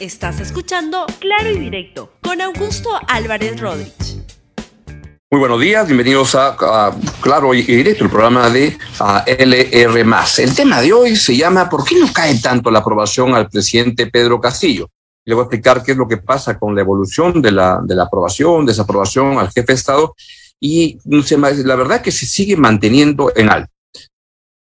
Estás escuchando Claro y Directo con Augusto Álvarez Rodríguez. Muy buenos días, bienvenidos a, Claro y Directo, el programa de LR. El tema de hoy se llama ¿Por qué no cae tanto la aprobación al presidente Pedro Castillo? Le voy a explicar qué es lo que pasa con la evolución de la, de la aprobación, desaprobación al jefe de Estado y la verdad que se sigue manteniendo en alto.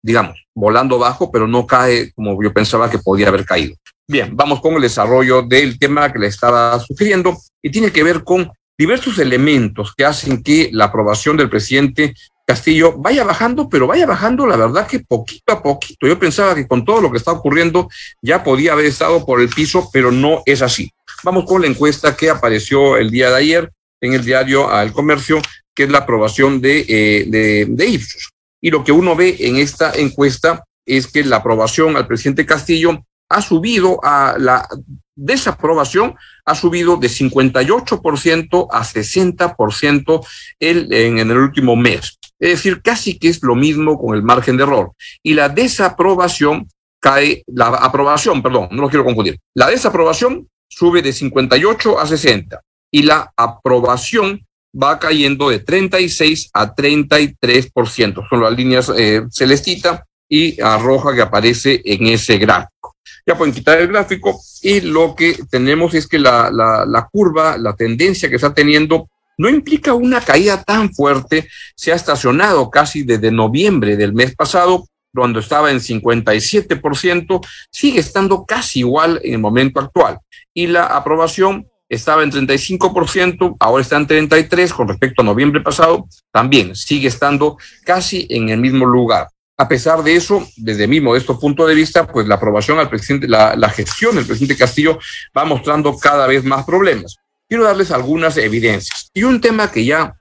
Digamos, volando bajo, pero no cae como yo pensaba que podía haber caído. Bien, vamos con el desarrollo del tema que le estaba sugiriendo y tiene que ver con diversos elementos que hacen que la aprobación del presidente Castillo vaya bajando, pero vaya bajando, la verdad que poquito a poquito. Yo pensaba que con todo lo que está ocurriendo ya podía haber estado por el piso, pero no es así. Vamos con la encuesta que apareció el día de ayer en el diario Al Comercio, que es la aprobación de, eh, de, de Ipsos. Y lo que uno ve en esta encuesta es que la aprobación al presidente Castillo ha subido a la desaprobación, ha subido de 58% a 60% el, en, en el último mes. Es decir, casi que es lo mismo con el margen de error. Y la desaprobación cae, la aprobación, perdón, no lo quiero confundir. La desaprobación sube de 58 a 60 y la aprobación va cayendo de 36 a 33%. Son las líneas eh, celestita y a roja que aparece en ese gráfico. Ya pueden quitar el gráfico y lo que tenemos es que la, la, la curva, la tendencia que está teniendo, no implica una caída tan fuerte. Se ha estacionado casi desde noviembre del mes pasado, cuando estaba en 57%, sigue estando casi igual en el momento actual. Y la aprobación estaba en 35%, ahora está en 33% con respecto a noviembre pasado, también sigue estando casi en el mismo lugar. A pesar de eso, desde mi modesto punto de vista, pues la aprobación al presidente, la, gestión del presidente Castillo va mostrando cada vez más problemas. Quiero darles algunas evidencias. Y un tema que ya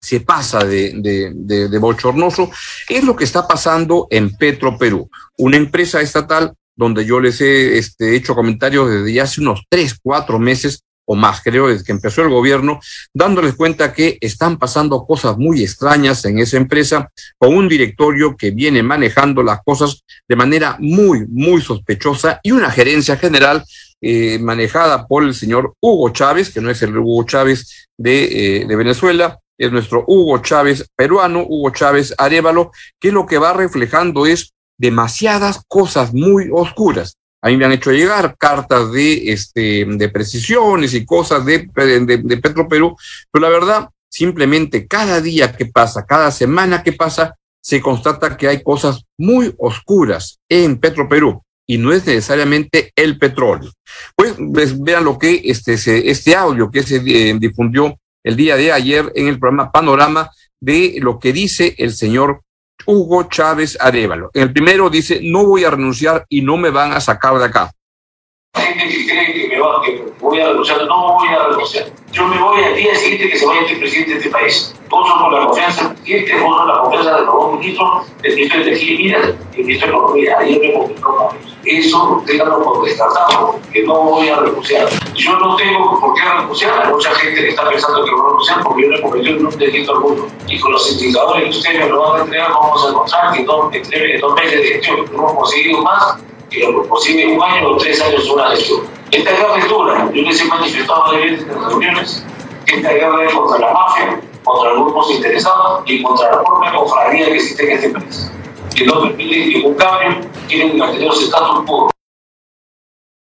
se pasa de, de, de, de, bochornoso es lo que está pasando en Petro Perú, una empresa estatal donde yo les he este, hecho comentarios desde ya hace unos tres, cuatro meses o más, creo, desde que empezó el gobierno, dándoles cuenta que están pasando cosas muy extrañas en esa empresa, con un directorio que viene manejando las cosas de manera muy, muy sospechosa y una gerencia general eh, manejada por el señor Hugo Chávez, que no es el Hugo Chávez de, eh, de Venezuela, es nuestro Hugo Chávez peruano, Hugo Chávez Arevalo, que lo que va reflejando es demasiadas cosas muy oscuras. A mí me han hecho llegar cartas de, este, de precisiones y cosas de, de, de Petro Perú, pero la verdad, simplemente cada día que pasa, cada semana que pasa, se constata que hay cosas muy oscuras en Petro Perú y no es necesariamente el petróleo. Pues, vean lo que este, este audio que se eh, difundió el día de ayer en el programa Panorama de lo que dice el señor Hugo Chávez Arevalo. En el primero dice, no voy a renunciar y no me van a sacar de acá. Gente que cree que me va, que voy a renunciar, no voy a renunciar. Yo me voy al día siguiente que se vaya este presidente de este país. Vos con la confianza del presidente, vos con la confianza del nuevo ministro, del ministro de Energía y el ministro de Economía. Ayer me comunicó Eso déjalo por descartado, que no voy a renunciar. Yo no tengo por qué renunciar. Hay mucha gente que está pensando que voy a renunciar porque yo no he cometido ningún delito alguno. Y con los indicadores que ustedes me lo van a entregar, vamos a encontrar que dos, en dos meses de gestión hemos conseguido más que lo posible un año o tres años una gestión. Esta gran lectura, yo les he manifestado en las reuniones, esta guerra es contra la mafia, contra los grupos interesados y contra la propia cofradía que existe en este país, que no permite ningún cambio, quieren mantener su estatus quo.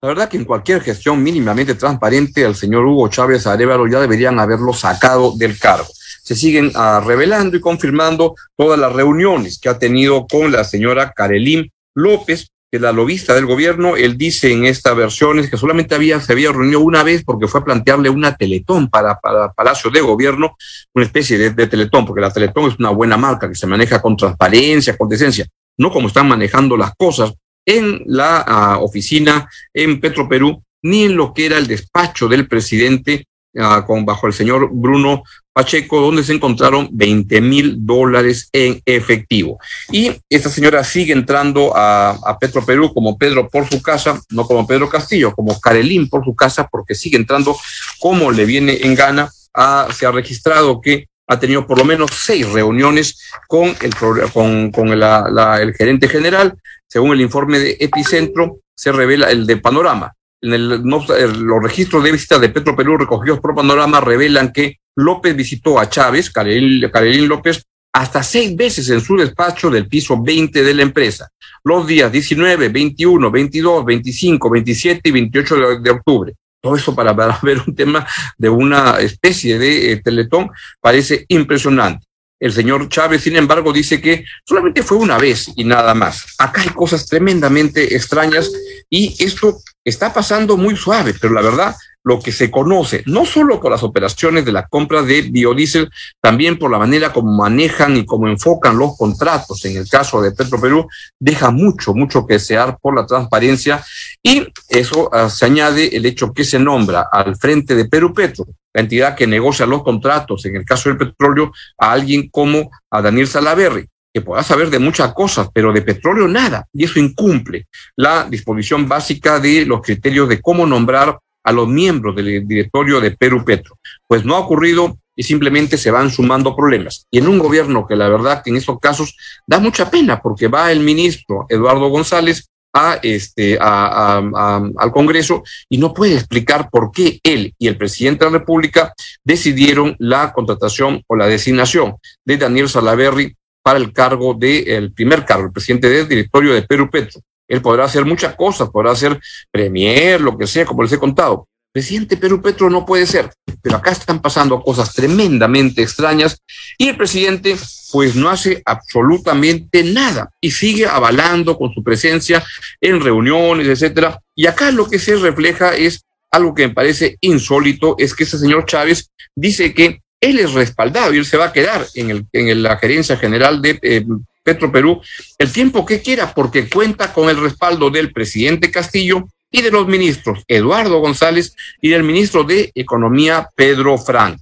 La verdad que en cualquier gestión mínimamente transparente al señor Hugo Chávez Arevalo ya deberían haberlo sacado del cargo. Se siguen uh, revelando y confirmando todas las reuniones que ha tenido con la señora Karelín López, que es la lobista del gobierno, él dice en esta versión que solamente había, se había reunido una vez porque fue a plantearle una teletón para, para Palacio de Gobierno, una especie de, teletón, porque la teletón es una buena marca que se maneja con transparencia, con decencia, no como están manejando las cosas en la uh, oficina en Petro Perú, ni en lo que era el despacho del presidente uh, con, bajo el señor Bruno Pacheco, donde se encontraron 20 mil dólares en efectivo. Y esta señora sigue entrando a, a, Petro Perú como Pedro por su casa, no como Pedro Castillo, como Carelín por su casa, porque sigue entrando como le viene en gana. Ah, se ha registrado que ha tenido por lo menos seis reuniones con el, con, con la, la, el gerente general. Según el informe de Epicentro, se revela el de Panorama en el, los registros de visita de Petro Perú recogidos por Panorama revelan que López visitó a Chávez, Carolín López, hasta seis veces en su despacho del piso 20 de la empresa, los días 19, 21, 22, 25, 27 y 28 de, octubre. Todo eso para, ver un tema de una especie de eh, teletón parece impresionante. El señor Chávez, sin embargo, dice que solamente fue una vez y nada más. Acá hay cosas tremendamente extrañas y esto está pasando muy suave, pero la verdad lo que se conoce, no solo por las operaciones de la compra de biodiesel, también por la manera como manejan y cómo enfocan los contratos. En el caso de Petro Perú, deja mucho, mucho que desear por la transparencia y eso ah, se añade el hecho que se nombra al frente de Perú Petro, la entidad que negocia los contratos, en el caso del petróleo, a alguien como a Daniel Salaverri que pueda saber de muchas cosas, pero de petróleo nada, y eso incumple la disposición básica de los criterios de cómo nombrar a los miembros del directorio de Perú Petro. Pues no ha ocurrido y simplemente se van sumando problemas. Y en un gobierno que la verdad que en estos casos da mucha pena porque va el ministro Eduardo González a este al Congreso y no puede explicar por qué él y el presidente de la República decidieron la contratación o la designación de Daniel Salaverry para el cargo de el primer cargo, el presidente del directorio de Perú Petro. Él podrá hacer muchas cosas, podrá ser premier, lo que sea, como les he contado. Presidente Perú Petro no puede ser, pero acá están pasando cosas tremendamente extrañas y el presidente pues no hace absolutamente nada y sigue avalando con su presencia en reuniones, etcétera. Y acá lo que se refleja es algo que me parece insólito, es que ese señor Chávez dice que él es respaldado y él se va a quedar en, el, en la gerencia general de eh, Petro Perú el tiempo que quiera, porque cuenta con el respaldo del presidente Castillo y de los ministros Eduardo González y del ministro de Economía Pedro Frank.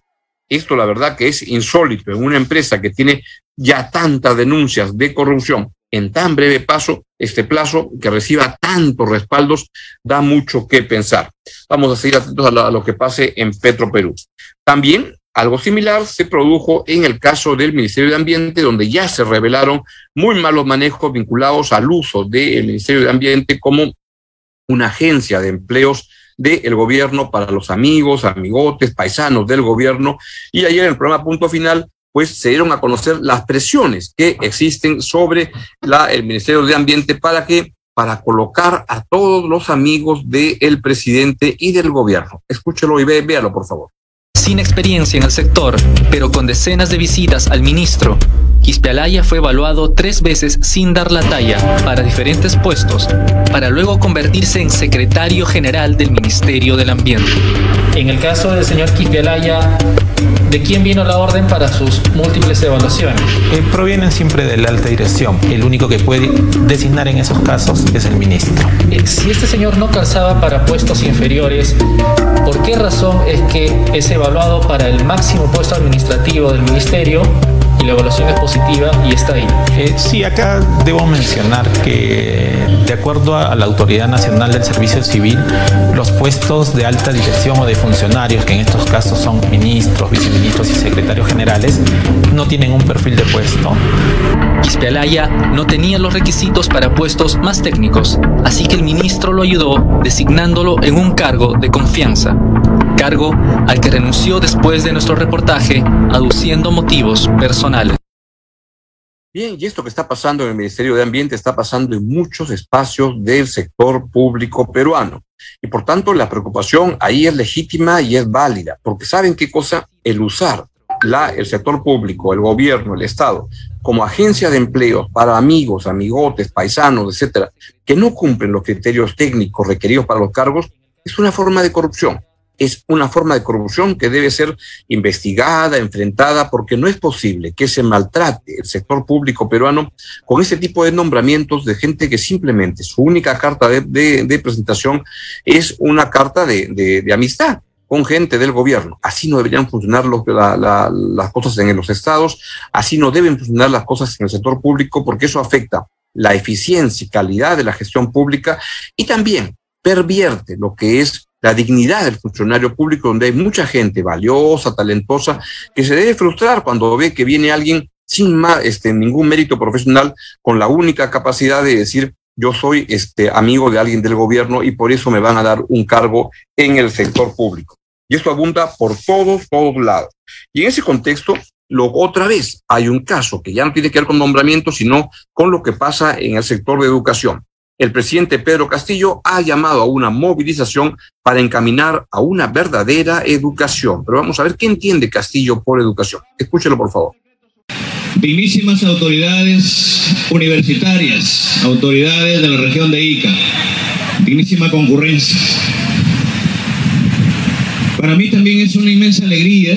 Esto la verdad que es insólito en una empresa que tiene ya tantas denuncias de corrupción en tan breve paso, este plazo que reciba tantos respaldos, da mucho que pensar. Vamos a seguir atentos a lo que pase en Petro Perú. También algo similar se produjo en el caso del Ministerio de Ambiente, donde ya se revelaron muy malos manejos vinculados al uso del Ministerio de Ambiente como una agencia de empleos del gobierno para los amigos, amigotes, paisanos del gobierno. Y ayer en el programa Punto Final, pues se dieron a conocer las presiones que existen sobre el Ministerio de Ambiente para que para colocar a todos los amigos del presidente y del gobierno. Escúchelo y ve, véalo, por favor sin experiencia en el sector, pero con decenas de visitas al ministro. Quispealaya fue evaluado tres veces sin dar la talla para diferentes puestos, para luego convertirse en secretario general del Ministerio del Ambiente. En el caso del señor Quispealaya, ¿de quién vino la orden para sus múltiples evaluaciones? Eh, provienen siempre de la alta dirección. El único que puede designar en esos casos es el ministro. Eh, si este señor no calzaba para puestos inferiores, ¿por qué razón es que es evaluado para el máximo puesto administrativo del ministerio y la evaluación es positiva y está ahí. Eh, sí, acá debo mencionar que de acuerdo a la Autoridad Nacional del Servicio Civil, los puestos de alta dirección o de funcionarios, que en estos casos son ministros, viceministros y secretarios generales, no tienen un perfil de puesto. Quispealaya no tenía los requisitos para puestos más técnicos, así que el ministro lo ayudó designándolo en un cargo de confianza cargo al que renunció después de nuestro reportaje, aduciendo motivos personales. Bien, y esto que está pasando en el Ministerio de Ambiente está pasando en muchos espacios del sector público peruano. Y por tanto, la preocupación ahí es legítima y es válida, porque ¿saben qué cosa? El usar la, el sector público, el gobierno, el Estado, como agencia de empleo para amigos, amigotes, paisanos, etcétera, que no cumplen los criterios técnicos requeridos para los cargos, es una forma de corrupción. Es una forma de corrupción que debe ser investigada, enfrentada, porque no es posible que se maltrate el sector público peruano con ese tipo de nombramientos de gente que simplemente su única carta de, presentación es una carta de, amistad con gente del gobierno. Así no deberían funcionar las cosas en los estados, así no deben funcionar las cosas en el sector público, porque eso afecta la eficiencia y calidad de la gestión pública y también pervierte lo que es la dignidad del funcionario público, donde hay mucha gente valiosa, talentosa, que se debe frustrar cuando ve que viene alguien sin más, este, ningún mérito profesional, con la única capacidad de decir yo soy este, amigo de alguien del gobierno y por eso me van a dar un cargo en el sector público. Y esto abunda por todos, todos lados. Y en ese contexto, lo, otra vez hay un caso que ya no tiene que ver con nombramiento, sino con lo que pasa en el sector de educación. El presidente Pedro Castillo ha llamado a una movilización para encaminar a una verdadera educación. Pero vamos a ver qué entiende Castillo por educación. Escúchelo, por favor. Primísimas autoridades universitarias, autoridades de la región de Ica, primísima concurrencia. Para mí también es una inmensa alegría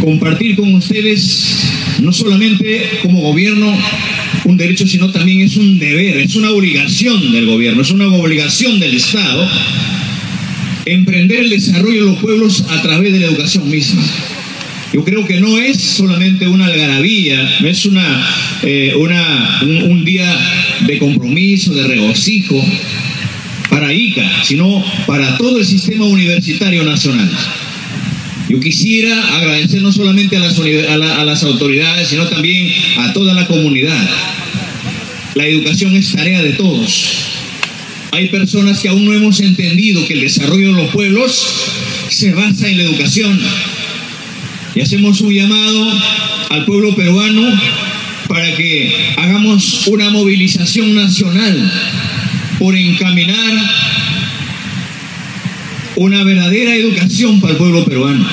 compartir con ustedes, no solamente como gobierno, un derecho, sino también es un deber, es una obligación del gobierno, es una obligación del Estado, emprender el desarrollo de los pueblos a través de la educación misma. Yo creo que no es solamente una algarabía, no es una, eh, una, un, día de compromiso, de regocijo para ICA, sino para todo el sistema universitario nacional. Yo quisiera agradecer no solamente a las, autoridades, sino también a toda la comunidad. La educación es tarea de todos. Hay personas que aún no hemos entendido que el desarrollo de los pueblos se basa en la educación. Y hacemos un llamado al pueblo peruano para que hagamos una movilización nacional por encaminar una verdadera educación para el pueblo peruano.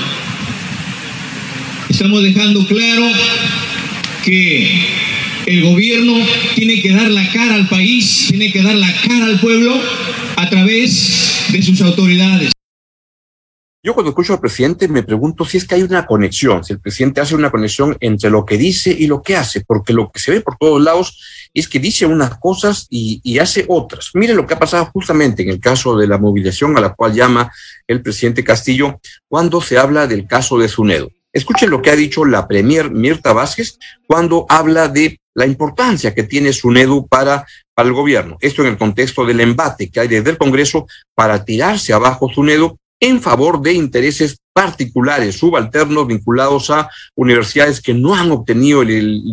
Estamos dejando claro que el gobierno tiene que dar la cara al país, tiene que dar la cara al pueblo a través de sus autoridades. Yo cuando escucho al presidente me pregunto si es que hay una conexión, si el presidente hace una conexión entre lo que dice y lo que hace, porque lo que se ve por todos lados es que dice unas cosas y, hace otras. Mire lo que ha pasado justamente en el caso de la movilización a la cual llama el presidente Castillo cuando se habla del caso de Sunedo. Escuchen lo que ha dicho la premier Mirta Vázquez cuando habla de la importancia que tiene SUNEDU para, para el gobierno. Esto en el contexto del embate que hay desde el Congreso para tirarse abajo SUNEDU en favor de intereses particulares, subalternos vinculados a universidades que no han obtenido el,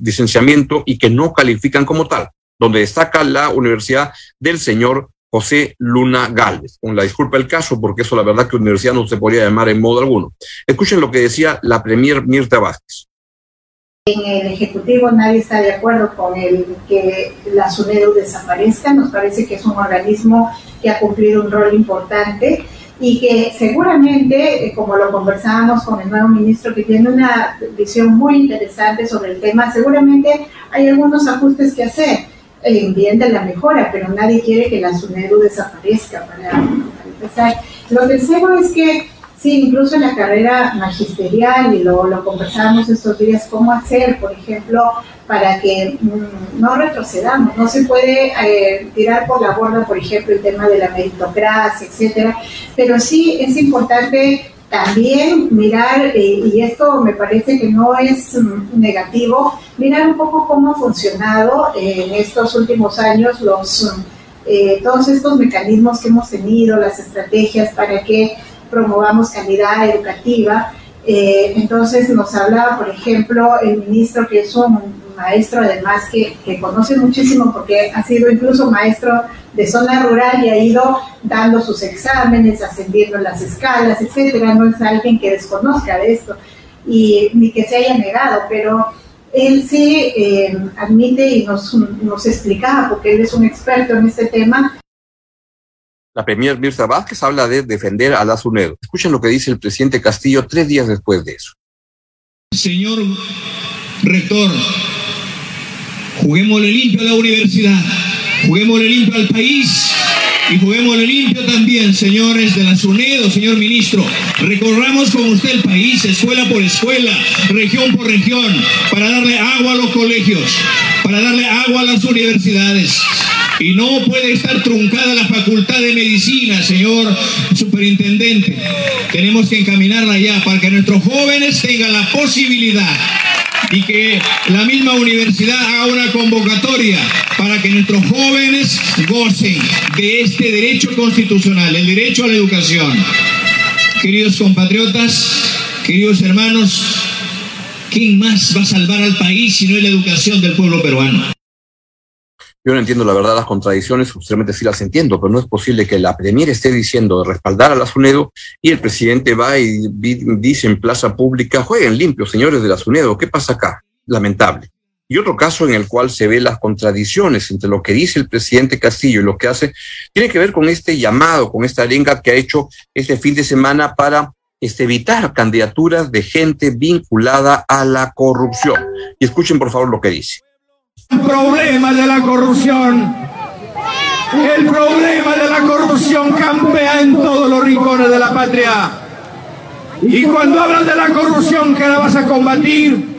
licenciamiento y que no califican como tal, donde destaca la Universidad del señor José Luna Galvez, con la disculpa del caso, porque eso la verdad que universidad no se podría llamar en modo alguno. Escuchen lo que decía la premier Mirta Vázquez. En el Ejecutivo nadie está de acuerdo con el que la SUNEDU desaparezca. Nos parece que es un organismo que ha cumplido un rol importante y que seguramente, eh, como lo conversábamos con el nuevo ministro, que tiene una visión muy interesante sobre el tema, seguramente hay algunos ajustes que hacer en bien la mejora, pero nadie quiere que la SUNEDU desaparezca para, para empezar. Lo tercero es que Sí, incluso en la carrera magisterial, y lo, lo conversábamos estos días, cómo hacer, por ejemplo, para que mm, no retrocedamos. No se puede eh, tirar por la borda, por ejemplo, el tema de la meritocracia, etcétera, pero sí es importante también mirar, eh, y esto me parece que no es mm, negativo, mirar un poco cómo ha funcionado en estos últimos años los, eh, todos estos mecanismos que hemos tenido, las estrategias para que promovamos calidad educativa. Eh, entonces nos hablaba, por ejemplo, el ministro que es un maestro además que, que, conoce muchísimo porque ha sido incluso maestro de zona rural y ha ido dando sus exámenes, ascendiendo las escalas, etcétera. No es alguien que desconozca de esto y ni que se haya negado, pero él sí eh, admite y nos, nos explicaba, porque él es un experto en este tema, la premier Mirza Vázquez habla de defender a la SUNEDO. Escuchen lo que dice el presidente Castillo tres días después de eso. Señor rector, juguémosle limpio a la universidad, juguémosle limpio al país y juguémosle limpio también, señores de la SUNEDO, señor ministro. Recorramos con usted el país, escuela por escuela, región por región, para darle agua a los colegios, para darle agua a las universidades y no puede estar truncada la facultad de medicina, señor superintendente. Tenemos que encaminarla ya para que nuestros jóvenes tengan la posibilidad y que la misma universidad haga una convocatoria para que nuestros jóvenes gocen de este derecho constitucional, el derecho a la educación. Queridos compatriotas, queridos hermanos, ¿quién más va a salvar al país si no es la educación del pueblo peruano? Yo no entiendo la verdad las contradicciones, posiblemente sí las entiendo, pero no es posible que la Premier esté diciendo de respaldar a la SUNEDO y el presidente va y dice en plaza pública, jueguen limpio, señores de la SUNEDO, ¿qué pasa acá? Lamentable. Y otro caso en el cual se ve las contradicciones entre lo que dice el presidente Castillo y lo que hace, tiene que ver con este llamado, con esta arenga que ha hecho este fin de semana para este, evitar candidaturas de gente vinculada a la corrupción. Y escuchen por favor lo que dice. El problema de la corrupción, el problema de la corrupción campea en todos los rincones de la patria. Y cuando hablas de la corrupción que la vas a combatir,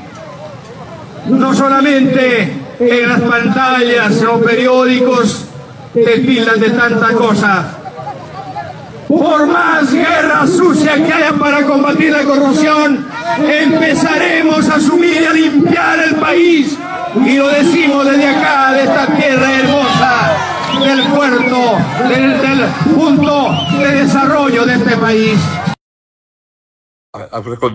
no solamente en las pantallas o periódicos te tildan de tanta cosa. Por más guerra sucia que haya para combatir la corrupción, empezaremos a asumir y a limpiar el país. Y lo decimos desde acá, de esta tierra hermosa, del puerto, del, del punto de desarrollo de este país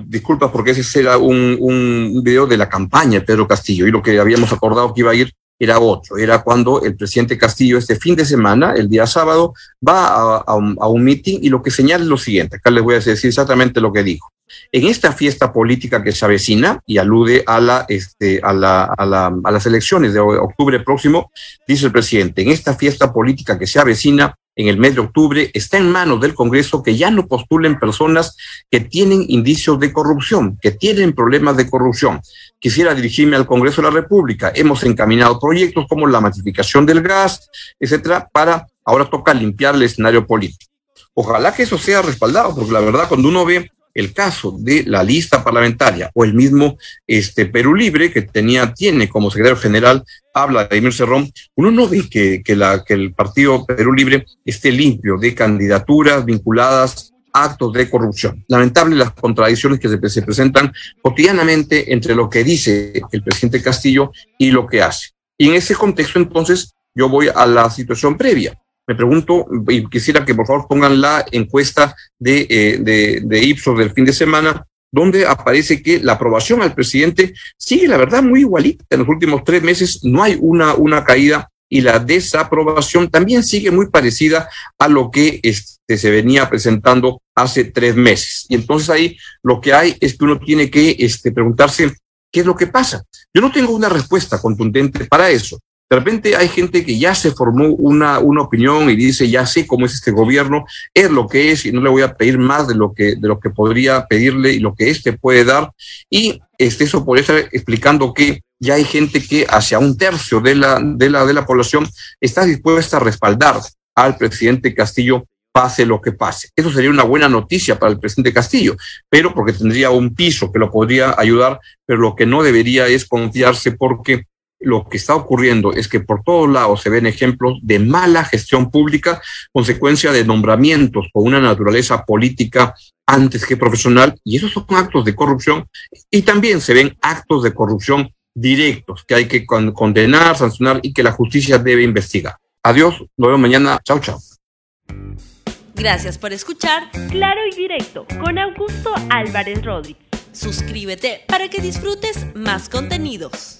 disculpas porque ese era un, un video de la campaña de Pedro Castillo y lo que habíamos acordado que iba a ir era otro, era cuando el presidente Castillo este fin de semana, el día sábado, va a, a un, a un meeting y lo que señala es lo siguiente, acá les voy a decir exactamente lo que dijo. En esta fiesta política que se avecina y alude a, la, este, a, la, a, la, a las elecciones de octubre próximo, dice el presidente, en esta fiesta política que se avecina, en el mes de octubre, está en manos del Congreso que ya no postulen personas que tienen indicios de corrupción, que tienen problemas de corrupción. Quisiera dirigirme al Congreso de la República. Hemos encaminado proyectos como la masificación del gas, etcétera, para ahora toca limpiar el escenario político. Ojalá que eso sea respaldado, porque la verdad, cuando uno ve el caso de la lista parlamentaria o el mismo este, Perú Libre que tenía, tiene como secretario general, habla de Emir Cerrón, uno no ve que, que, la, que el partido Perú Libre esté limpio de candidaturas vinculadas actos de corrupción. Lamentable las contradicciones que se, se presentan cotidianamente entre lo que dice el presidente Castillo y lo que hace. Y en ese contexto, entonces, yo voy a la situación previa me pregunto, y quisiera que por favor pongan la encuesta de, eh, de, de Ipsos del fin de semana, donde aparece que la aprobación al presidente sigue, la verdad, muy igualita. En los últimos tres meses no hay una, una caída y la desaprobación también sigue muy parecida a lo que este, se venía presentando hace tres meses. Y entonces ahí lo que hay es que uno tiene que este, preguntarse qué es lo que pasa. Yo no tengo una respuesta contundente para eso. De repente hay gente que ya se formó una, una opinión y dice, ya sé cómo es este gobierno, es lo que es y no le voy a pedir más de lo que, de lo que podría pedirle y lo que éste puede dar. Y este, eso por estar explicando que ya hay gente que hacia un tercio de la, de la, de la población está dispuesta a respaldar al presidente Castillo pase lo que pase. Eso sería una buena noticia para el presidente Castillo, pero porque tendría un piso que lo podría ayudar, pero lo que no debería es confiarse porque lo que está ocurriendo es que por todos lados se ven ejemplos de mala gestión pública, consecuencia de nombramientos con una naturaleza política antes que profesional, y esos son actos de corrupción, y también se ven actos de corrupción directos que hay que condenar, sancionar y que la justicia debe investigar. Adiós, nos vemos mañana. Chao, chao. Gracias por escuchar Claro y Directo con Augusto Álvarez Rodríguez. Suscríbete para que disfrutes más contenidos.